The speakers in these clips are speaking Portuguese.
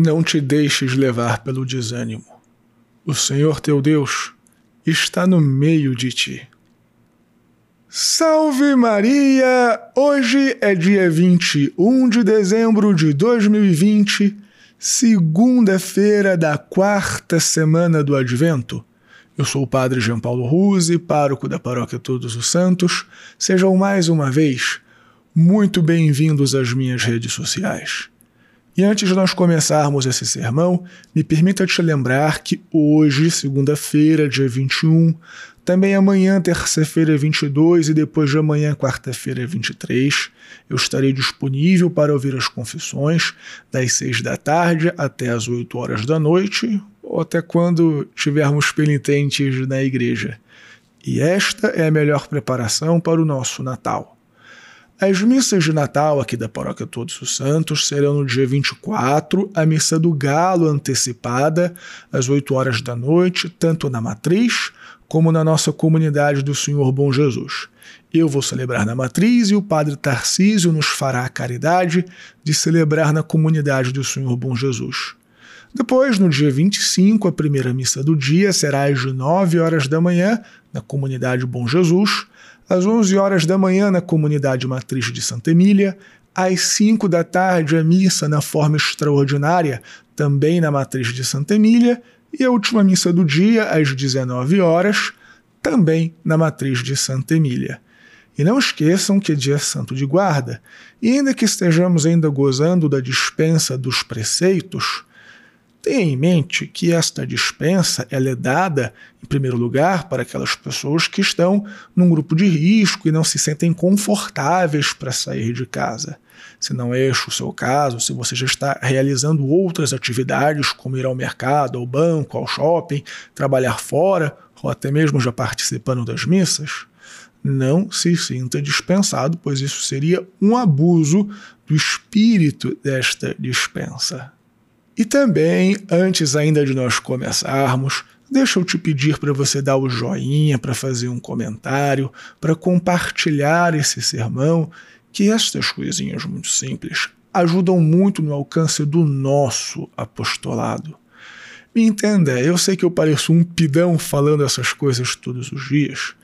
Não te deixes levar pelo desânimo. O Senhor teu Deus está no meio de ti. Salve Maria! Hoje é dia 21 de dezembro de 2020, segunda-feira da quarta semana do Advento. Eu sou o Padre Jean Paulo Ruse, pároco da Paróquia Todos os Santos. Sejam mais uma vez muito bem-vindos às minhas redes sociais. E antes de nós começarmos esse sermão, me permita te lembrar que hoje, segunda-feira, dia 21, também amanhã, terça-feira, 22 e depois de amanhã, quarta-feira, 23, eu estarei disponível para ouvir as confissões das 6 da tarde até as 8 horas da noite, ou até quando tivermos penitentes na igreja. E esta é a melhor preparação para o nosso Natal. As missas de Natal aqui da Paróquia Todos os Santos serão no dia 24, a missa do Galo antecipada, às 8 horas da noite, tanto na matriz como na nossa comunidade do Senhor Bom Jesus. Eu vou celebrar na matriz e o Padre Tarcísio nos fará a caridade de celebrar na comunidade do Senhor Bom Jesus. Depois, no dia 25, a primeira missa do dia será às 9 horas da manhã, na comunidade Bom Jesus às 11 horas da manhã na comunidade matriz de Santa Emília, às 5 da tarde a missa na forma extraordinária, também na matriz de Santa Emília, e a última missa do dia às 19 horas, também na matriz de Santa Emília. E não esqueçam que é dia santo de guarda, e ainda que estejamos ainda gozando da dispensa dos preceitos, Tenha em mente que esta dispensa ela é dada, em primeiro lugar, para aquelas pessoas que estão num grupo de risco e não se sentem confortáveis para sair de casa. Se não é este o seu caso, se você já está realizando outras atividades, como ir ao mercado, ao banco, ao shopping, trabalhar fora, ou até mesmo já participando das missas, não se sinta dispensado, pois isso seria um abuso do espírito desta dispensa. E também, antes ainda de nós começarmos, deixa eu te pedir para você dar o joinha, para fazer um comentário, para compartilhar esse sermão, que estas coisinhas muito simples ajudam muito no alcance do nosso apostolado. Me entenda, eu sei que eu pareço um pidão falando essas coisas todos os dias,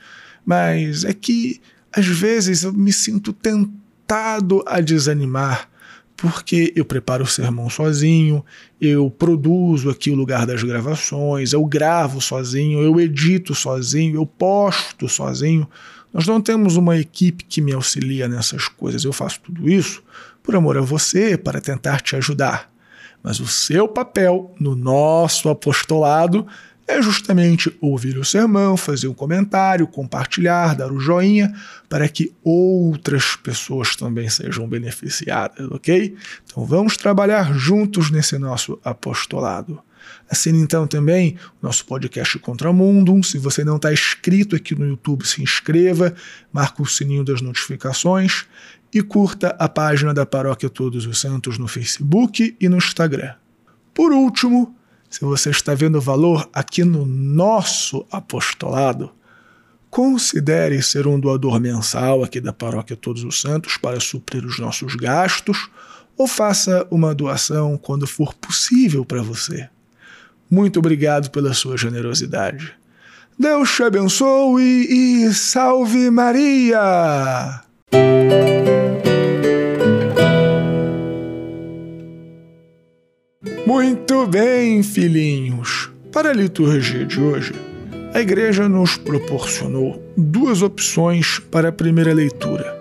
mas é que às vezes eu me sinto tentado a desanimar porque eu preparo o sermão sozinho, eu produzo aqui o lugar das gravações, eu gravo sozinho, eu edito sozinho, eu posto sozinho. Nós não temos uma equipe que me auxilia nessas coisas. Eu faço tudo isso por amor a você, para tentar te ajudar. Mas o seu papel no nosso apostolado é justamente ouvir o sermão, fazer um comentário, compartilhar, dar o joinha, para que outras pessoas também sejam beneficiadas, ok? Então vamos trabalhar juntos nesse nosso apostolado. Assine então também o nosso podcast Contramundo. Se você não está inscrito aqui no YouTube, se inscreva, marque o sininho das notificações e curta a página da Paróquia Todos os Santos no Facebook e no Instagram. Por último, se você está vendo valor aqui no nosso apostolado, considere ser um doador mensal aqui da Paróquia Todos os Santos para suprir os nossos gastos ou faça uma doação quando for possível para você. Muito obrigado pela sua generosidade. Deus te abençoe e salve Maria! Muito bem, filhinhos. Para a liturgia de hoje, a Igreja nos proporcionou duas opções para a primeira leitura: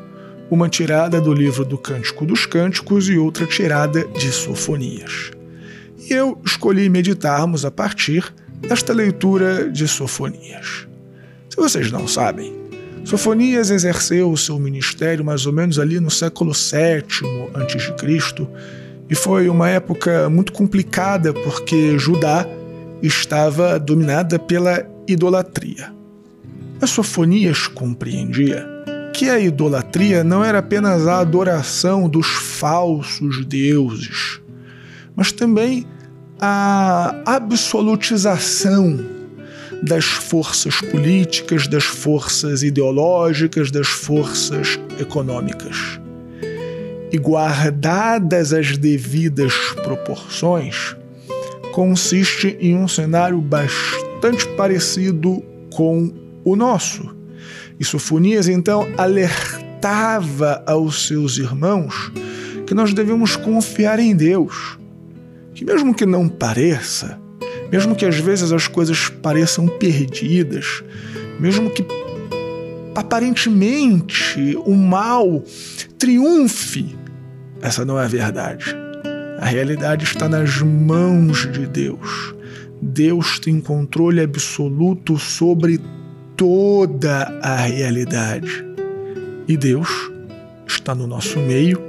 uma tirada do livro do Cântico dos Cânticos e outra tirada de Sofonias. E eu escolhi meditarmos a partir desta leitura de Sofonias. Se vocês não sabem, Sofonias exerceu o seu ministério mais ou menos ali no século VII a.C e foi uma época muito complicada porque Judá estava dominada pela idolatria. A Sofonias compreendia que a idolatria não era apenas a adoração dos falsos deuses, mas também a absolutização das forças políticas, das forças ideológicas, das forças econômicas. E guardadas as devidas proporções, consiste em um cenário bastante parecido com o nosso. E Sofonias então alertava aos seus irmãos que nós devemos confiar em Deus, que mesmo que não pareça, mesmo que às vezes as coisas pareçam perdidas, mesmo que aparentemente o mal triunfe, essa não é a verdade. A realidade está nas mãos de Deus. Deus tem controle absoluto sobre toda a realidade. E Deus está no nosso meio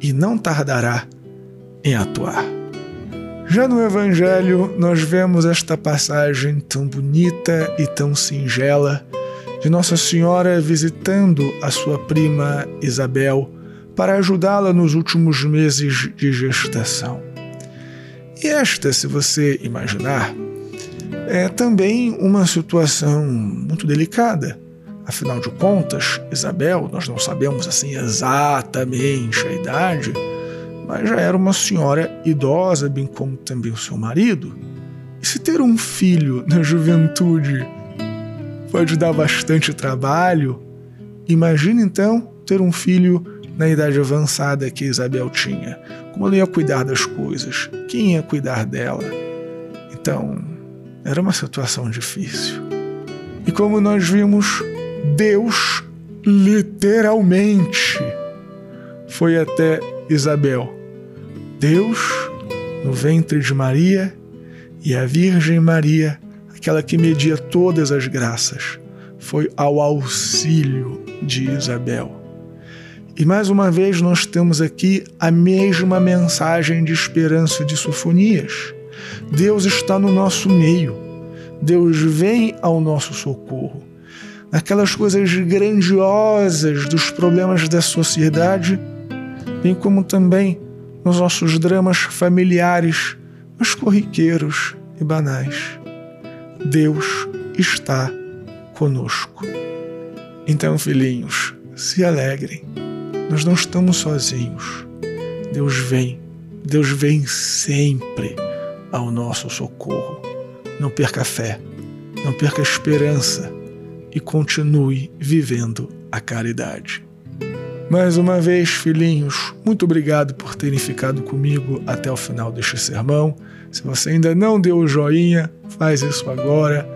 e não tardará em atuar. Já no Evangelho, nós vemos esta passagem tão bonita e tão singela de Nossa Senhora visitando a sua prima Isabel para ajudá-la nos últimos meses de gestação. E esta, se você imaginar, é também uma situação muito delicada. Afinal de contas, Isabel, nós não sabemos assim exatamente a idade, mas já era uma senhora idosa, bem como também o seu marido. E se ter um filho na juventude pode dar bastante trabalho, imagine então ter um filho na idade avançada que Isabel tinha. Como ela ia cuidar das coisas? Quem ia cuidar dela? Então, era uma situação difícil. E como nós vimos, Deus literalmente foi até Isabel. Deus no ventre de Maria e a Virgem Maria, aquela que media todas as graças, foi ao auxílio de Isabel. E mais uma vez nós temos aqui a mesma mensagem de esperança de Sofonias. Deus está no nosso meio. Deus vem ao nosso socorro. Naquelas coisas grandiosas dos problemas da sociedade, bem como também nos nossos dramas familiares, mas corriqueiros e banais. Deus está conosco. Então, filhinhos, se alegrem nós não estamos sozinhos. Deus vem, Deus vem sempre ao nosso socorro. Não perca a fé, não perca a esperança e continue vivendo a caridade. Mais uma vez, filhinhos, muito obrigado por terem ficado comigo até o final deste sermão. Se você ainda não deu o joinha, faz isso agora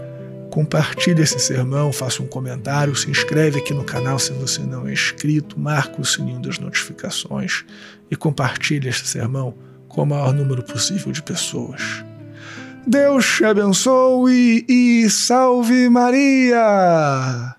compartilhe esse sermão, faça um comentário, se inscreve aqui no canal se você não é inscrito, marca o sininho das notificações e compartilhe este sermão com o maior número possível de pessoas. Deus te abençoe e salve Maria!